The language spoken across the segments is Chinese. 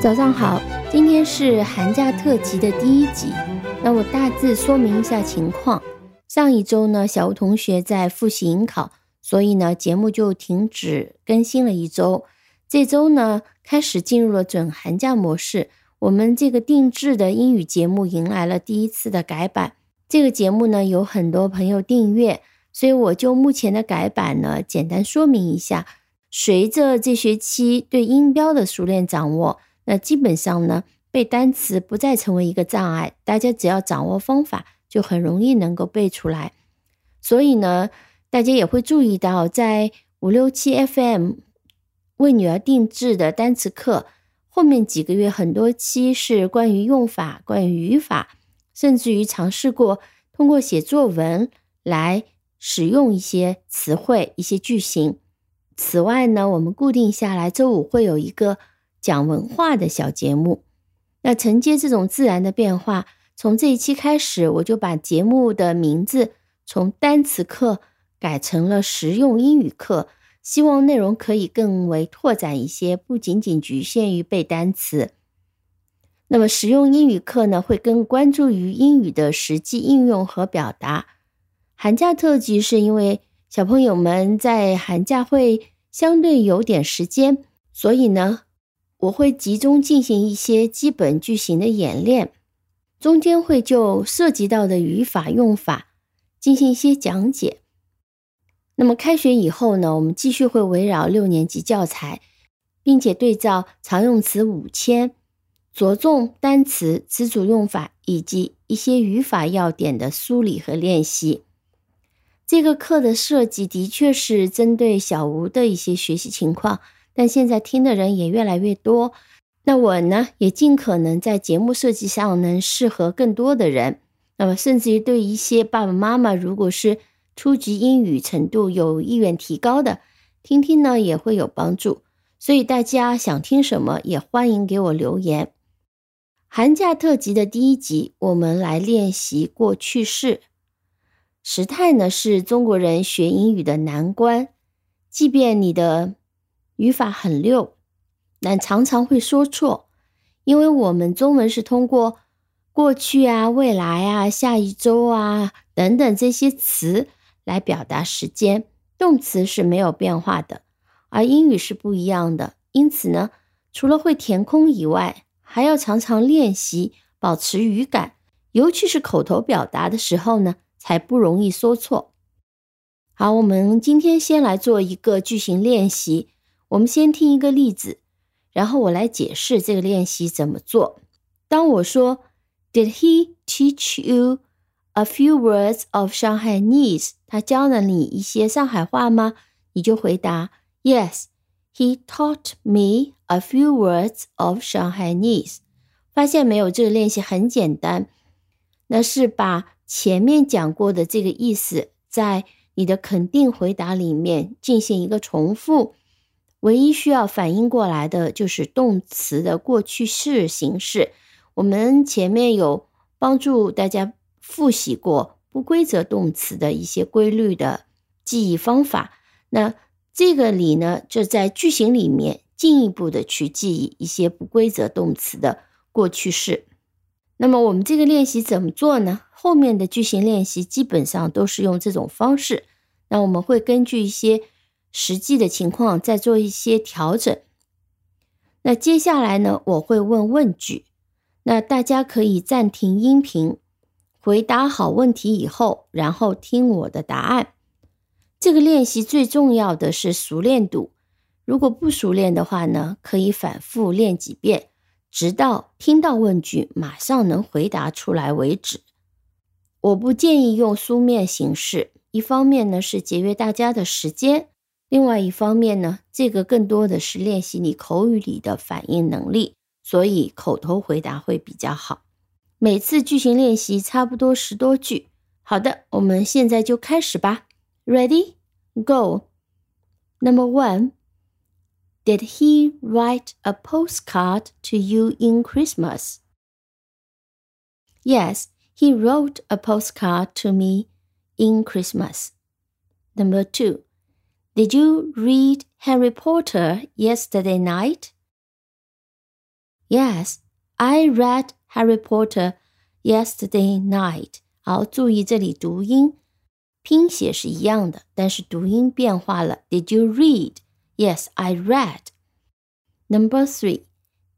早上好，今天是寒假特辑的第一集。那我大致说明一下情况。上一周呢，小吴同学在复习迎考，所以呢，节目就停止更新了一周。这周呢，开始进入了准寒假模式。我们这个定制的英语节目迎来了第一次的改版。这个节目呢，有很多朋友订阅，所以我就目前的改版呢，简单说明一下。随着这学期对音标的熟练掌握，那基本上呢，背单词不再成为一个障碍。大家只要掌握方法，就很容易能够背出来。所以呢，大家也会注意到，在五六七 FM 为女儿定制的单词课后面几个月，很多期是关于用法、关于语法，甚至于尝试过通过写作文来使用一些词汇、一些句型。此外呢，我们固定下来，周五会有一个讲文化的小节目。那承接这种自然的变化，从这一期开始，我就把节目的名字从单词课改成了实用英语课，希望内容可以更为拓展一些，不仅仅局限于背单词。那么实用英语课呢，会更关注于英语的实际应用和表达。寒假特辑是因为。小朋友们在寒假会相对有点时间，所以呢，我会集中进行一些基本句型的演练，中间会就涉及到的语法用法进行一些讲解。那么开学以后呢，我们继续会围绕六年级教材，并且对照常用词五千，着重单词、词组用法以及一些语法要点的梳理和练习。这个课的设计的确是针对小吴的一些学习情况，但现在听的人也越来越多。那我呢，也尽可能在节目设计上能适合更多的人。那么，甚至于对一些爸爸妈妈，如果是初级英语程度有意愿提高的，听听呢也会有帮助。所以大家想听什么，也欢迎给我留言。寒假特辑的第一集，我们来练习过去式。时态呢是中国人学英语的难关，即便你的语法很溜，但常常会说错，因为我们中文是通过过去啊、未来啊、下一周啊等等这些词来表达时间，动词是没有变化的，而英语是不一样的。因此呢，除了会填空以外，还要常常练习保持语感，尤其是口头表达的时候呢。才不容易说错。好，我们今天先来做一个句型练习。我们先听一个例子，然后我来解释这个练习怎么做。当我说 “Did he teach you a few words of Shanghainese？” 他教了你一些上海话吗？你就回答 “Yes, he taught me a few words of Shanghainese。”发现没有？这个练习很简单，那是把。前面讲过的这个意思，在你的肯定回答里面进行一个重复，唯一需要反应过来的就是动词的过去式形式。我们前面有帮助大家复习过不规则动词的一些规律的记忆方法。那这个里呢，就在句型里面进一步的去记忆一些不规则动词的过去式。那么我们这个练习怎么做呢？后面的句型练习基本上都是用这种方式。那我们会根据一些实际的情况再做一些调整。那接下来呢，我会问问句，那大家可以暂停音频，回答好问题以后，然后听我的答案。这个练习最重要的是熟练度，如果不熟练的话呢，可以反复练几遍。直到听到问句马上能回答出来为止。我不建议用书面形式，一方面呢是节约大家的时间，另外一方面呢，这个更多的是练习你口语里的反应能力，所以口头回答会比较好。每次句型练习差不多十多句。好的，我们现在就开始吧。Ready? Go. Number one. Did he write a postcard to you in Christmas? Yes, he wrote a postcard to me in Christmas. Number two, did you read Harry Potter yesterday night? Yes, I read Harry Potter yesterday night. 好，注意这里读音，拼写是一样的，但是读音变化了。Did you read? Yes, I read. Number three.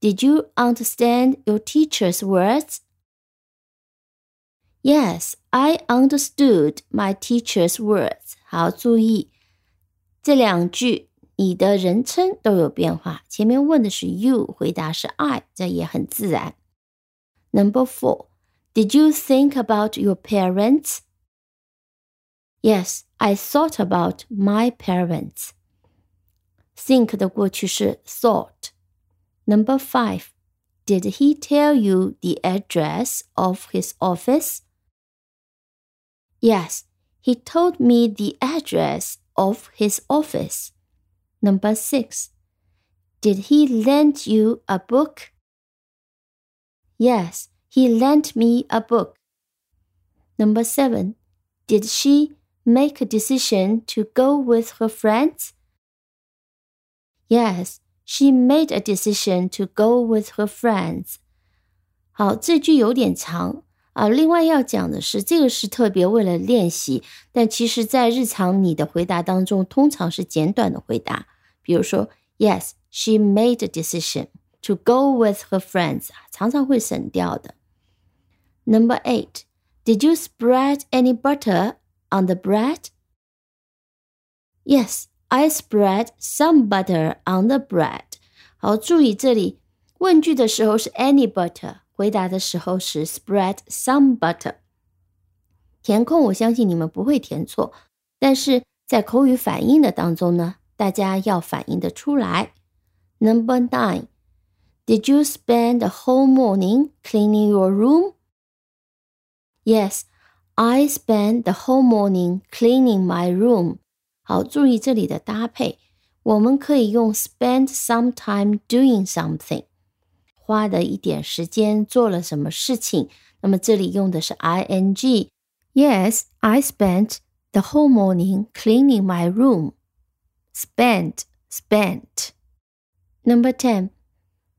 Did you understand your teacher's words? Yes, I understood my teacher's words. 好，注意 这两句，你的人称都有变化。前面问的是 you，回答是 I，这也很自然。Number four, did you think about your parents? Yes, I thought about my parents. Think 的过去式 thought. Number five, did he tell you the address of his office? Yes, he told me the address of his office. Number six, did he lend you a book? Yes, he lent me a book. Number seven, did she make a decision to go with her friends? Yes, she made a decision to go with her friends. 好，这句有点长 啊。另外要讲的是，这个是特别为了练习，但其实在日常你的回答当中，通常是简短的回答。比如说，Yes, she made a decision to go with her friends，常常会省掉的。Number eight, did you spread any butter on the bread? Yes, I spread some butter on the bread。好，注意这里问句的时候是 any butter， 回答的时候是 spread some butter。填空我相信你们不会填错，但是在口语反应的当中呢，大家要反应得出来。Number nine, did you spend the whole morning cleaning your room? Yes, I spent the whole morning cleaning my room. 好，注意这里的搭配，我们可以用 spend some time doing something， 花的一点时间做了什么事情。那么这里用的是 ing。Yes, I spent the whole morning cleaning my room. Spent, spent. Number 10.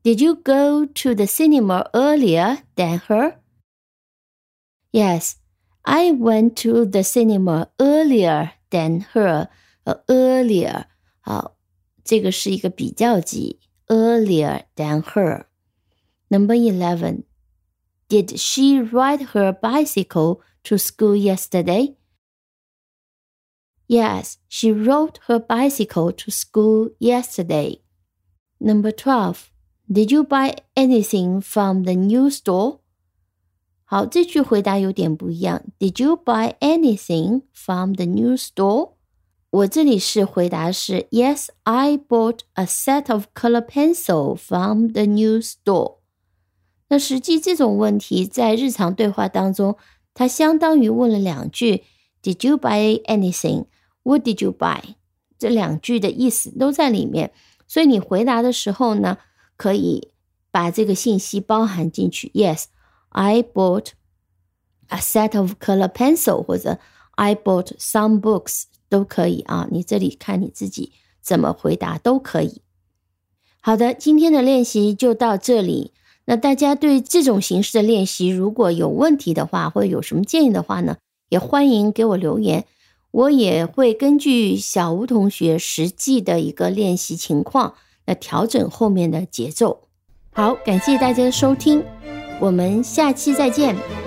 Did you go to the cinema earlier than her? Yes, I went to the cinema earlier than her. 呃，earlier，好，这个是一个比较级，earlier than her。 Number eleven, did she ride her bicycle to school yesterday? Yes, she rode her bicycle to school yesterday. Number 12. Did you buy anything from the new store? 好，这句回答有点不一样。Did you buy anything from the new store? 我这里是回答是 Yes, I bought a set of color pencil from the new store。 那实际这种问题在日常对话当中，它相当于问了两句：Did you buy anything? What did you buy? 这两句的意思都在里面，所以你回答的时候呢，可以把这个信息包含进去。Yes, I bought a set of color pencil，或者 I bought some books。都可以啊，你这里看你自己怎么回答都可以。好的，今天的练习就到这里。那大家对这种形式的练习如果有问题的话，或者有什么建议的话呢，也欢迎给我留言，我也会根据小吴同学实际的一个练习情况，来调整后面的节奏。好，感谢大家的收听，我们下期再见。